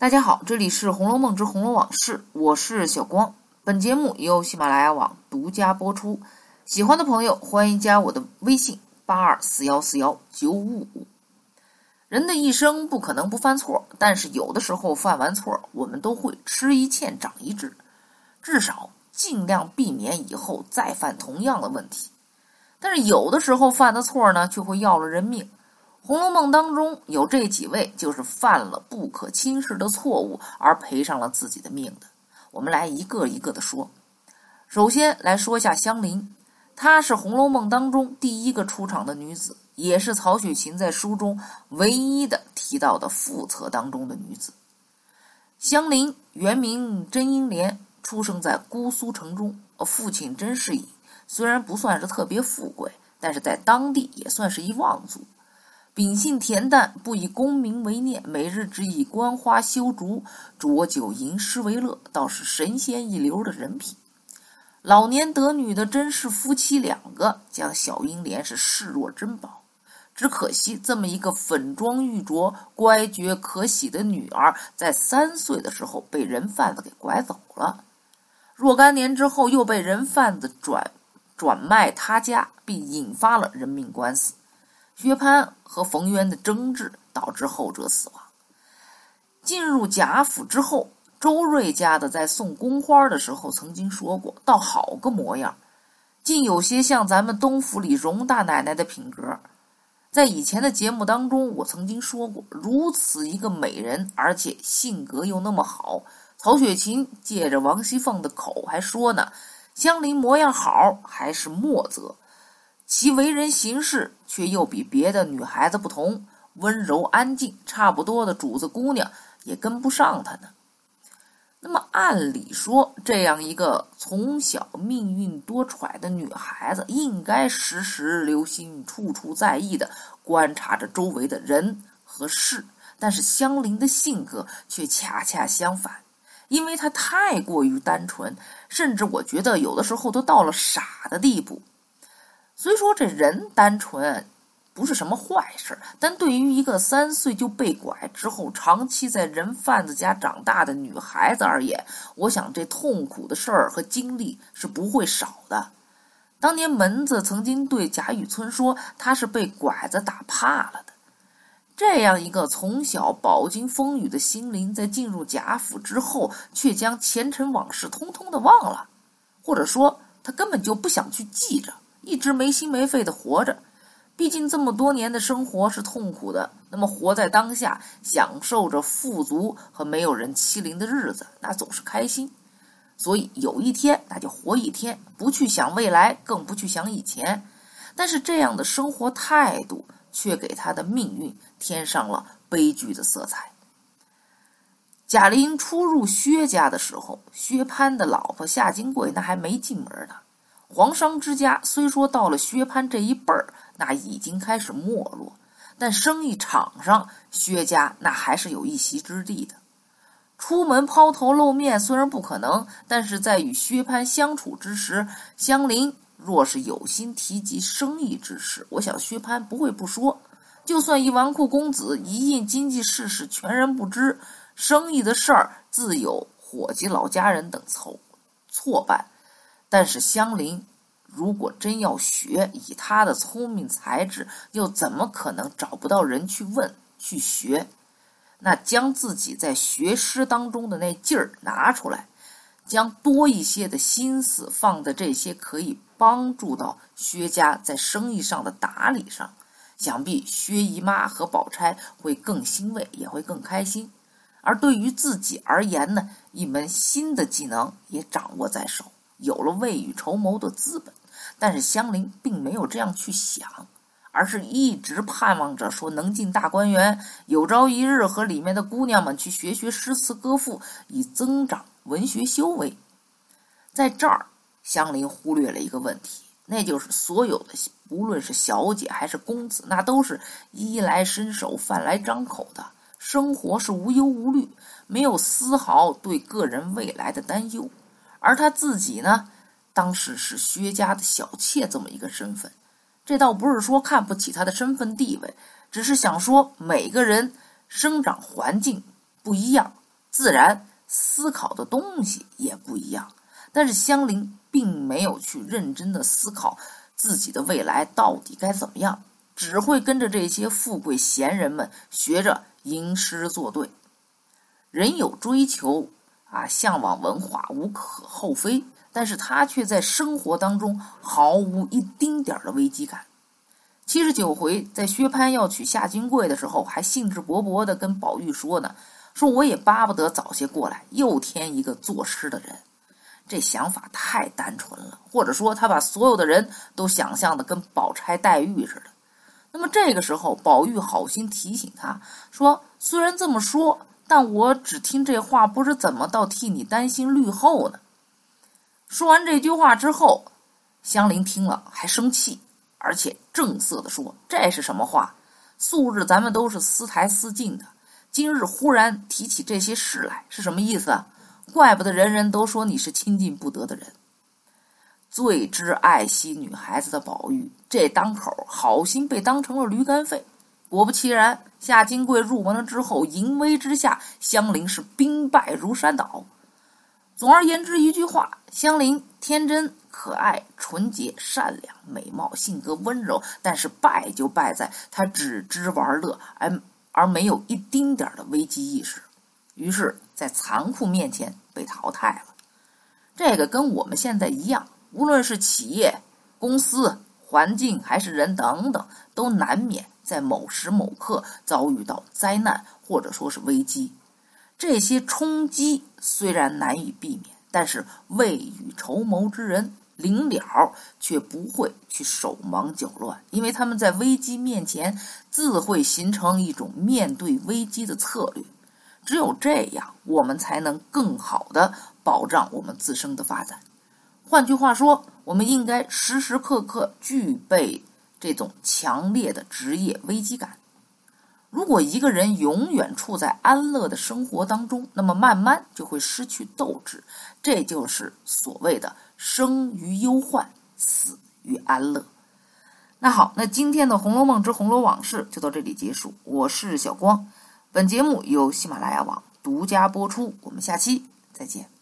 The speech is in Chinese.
大家好，这里是《红楼梦之红楼往事》，我是小光。本节目由喜马拉雅网独家播出。喜欢的朋友欢迎加我的微信：八二四幺四幺九五五。人的一生不可能不犯错，但是有的时候犯完错，我们都会吃一堑长一智，至少尽量避免以后再犯同样的问题。但是有的时候犯的错呢，却会要了人命。《红楼梦》当中有这几位，就是犯了不可轻视的错误而赔上了自己的命的。我们来一个一个的说。首先来说一下香菱，她是《红楼梦》当中第一个出场的女子，也是曹雪芹在书中唯一的提到的副册当中的女子。香菱原名甄英莲，出生在姑苏城中，父亲甄士隐虽然不算是特别富贵，但是在当地也算是一望族。秉性恬淡，不以功名为念，每日只以观花修竹、浊酒吟诗为乐，倒是神仙一流的人品。老年得女的甄氏夫妻两个将小英莲是视若珍宝，只可惜这么一个粉妆玉琢、乖觉可喜的女儿，在三岁的时候被人贩子给拐走了。若干年之后，又被人贩子转转卖他家，并引发了人命官司。薛蟠和冯渊的争执导致后者死亡。进入贾府之后，周瑞家的在送宫花的时候曾经说过：“倒好个模样，竟有些像咱们东府里荣大奶奶的品格。”在以前的节目当中，我曾经说过，如此一个美人，而且性格又那么好，曹雪芹借着王熙凤的口还说呢：“香菱模样好，还是莫则。”其为人行事却又比别的女孩子不同，温柔安静，差不多的主子姑娘也跟不上她呢。那么按理说，这样一个从小命运多舛的女孩子，应该时时留心、处处在意的观察着周围的人和事。但是香菱的性格却恰恰相反，因为她太过于单纯，甚至我觉得有的时候都到了傻的地步。虽说这人单纯不是什么坏事，但对于一个三岁就被拐之后长期在人贩子家长大的女孩子而言，我想这痛苦的事儿和经历是不会少的。当年门子曾经对贾雨村说，他是被拐子打怕了的。这样一个从小饱经风雨的心灵，在进入贾府之后，却将前尘往事通通的忘了，或者说他根本就不想去记着。一直没心没肺的活着，毕竟这么多年的生活是痛苦的。那么活在当下，享受着富足和没有人欺凌的日子，那总是开心。所以有一天，那就活一天，不去想未来，更不去想以前。但是这样的生活态度，却给他的命运添上了悲剧的色彩。贾玲初入薛家的时候，薛蟠的老婆夏金桂那还没进门呢。皇商之家虽说到了薛蟠这一辈儿，那已经开始没落，但生意场上薛家那还是有一席之地的。出门抛头露面虽然不可能，但是在与薛蟠相处之时，香菱若是有心提及生意之事，我想薛蟠不会不说。就算一纨绔公子，一应经济事实全然不知，生意的事儿自有伙计老家人等凑错办。但是香菱，如果真要学，以她的聪明才智，又怎么可能找不到人去问去学？那将自己在学诗当中的那劲儿拿出来，将多一些的心思放在这些可以帮助到薛家在生意上的打理上，想必薛姨妈和宝钗会更欣慰，也会更开心。而对于自己而言呢，一门新的技能也掌握在手。有了未雨绸缪的资本，但是香菱并没有这样去想，而是一直盼望着说能进大观园，有朝一日和里面的姑娘们去学学诗词歌赋，以增长文学修为。在这儿，香菱忽略了一个问题，那就是所有的不论是小姐还是公子，那都是衣来伸手、饭来张口的，生活是无忧无虑，没有丝毫对个人未来的担忧。而他自己呢，当时是薛家的小妾这么一个身份，这倒不是说看不起他的身份地位，只是想说每个人生长环境不一样，自然思考的东西也不一样。但是香菱并没有去认真的思考自己的未来到底该怎么样，只会跟着这些富贵闲人们学着吟诗作对。人有追求啊，向往文化无可厚非，但是他却在生活当中毫无一丁点的危机感。七十九回，在薛蟠要娶夏金桂的时候，还兴致勃勃地跟宝玉说呢：“说我也巴不得早些过来，又添一个作诗的人。”这想法太单纯了，或者说他把所有的人都想象的跟宝钗、黛玉似的。那么这个时候，宝玉好心提醒他说：“虽然这么说，但我只听这话，不知怎么倒替你担心绿后呢。”说完这句话之后，香菱听了还生气。而且正色的说：“这是什么话？素日咱们都是私台私进的，今日忽然提起这些事来，是什么意思？怪不得人人都说你是亲近不得的人。最知爱惜女孩子的宝玉，这当口好心被当成了驴肝肺。果不其然，夏金贵入门了之后，淫威之下，香菱是兵败如山倒。总而言之，一句话，香菱天真。”可爱、纯洁、善良、美貌、性格温柔，但是败就败在她只知玩乐，而而没有一丁点的危机意识，于是，在残酷面前被淘汰了。这个跟我们现在一样，无论是企业、公司、环境还是人等等，都难免在某时某刻遭遇到灾难或者说是危机。这些冲击虽然难以避免，但是未雨绸缪之人。临了却不会去手忙脚乱，因为他们在危机面前自会形成一种面对危机的策略。只有这样，我们才能更好的保障我们自身的发展。换句话说，我们应该时时刻刻具备这种强烈的职业危机感。如果一个人永远处在安乐的生活当中，那么慢慢就会失去斗志。这就是所谓的生于忧患，死于安乐。那好，那今天的《红楼梦之红楼往事》就到这里结束。我是小光，本节目由喜马拉雅网独家播出。我们下期再见。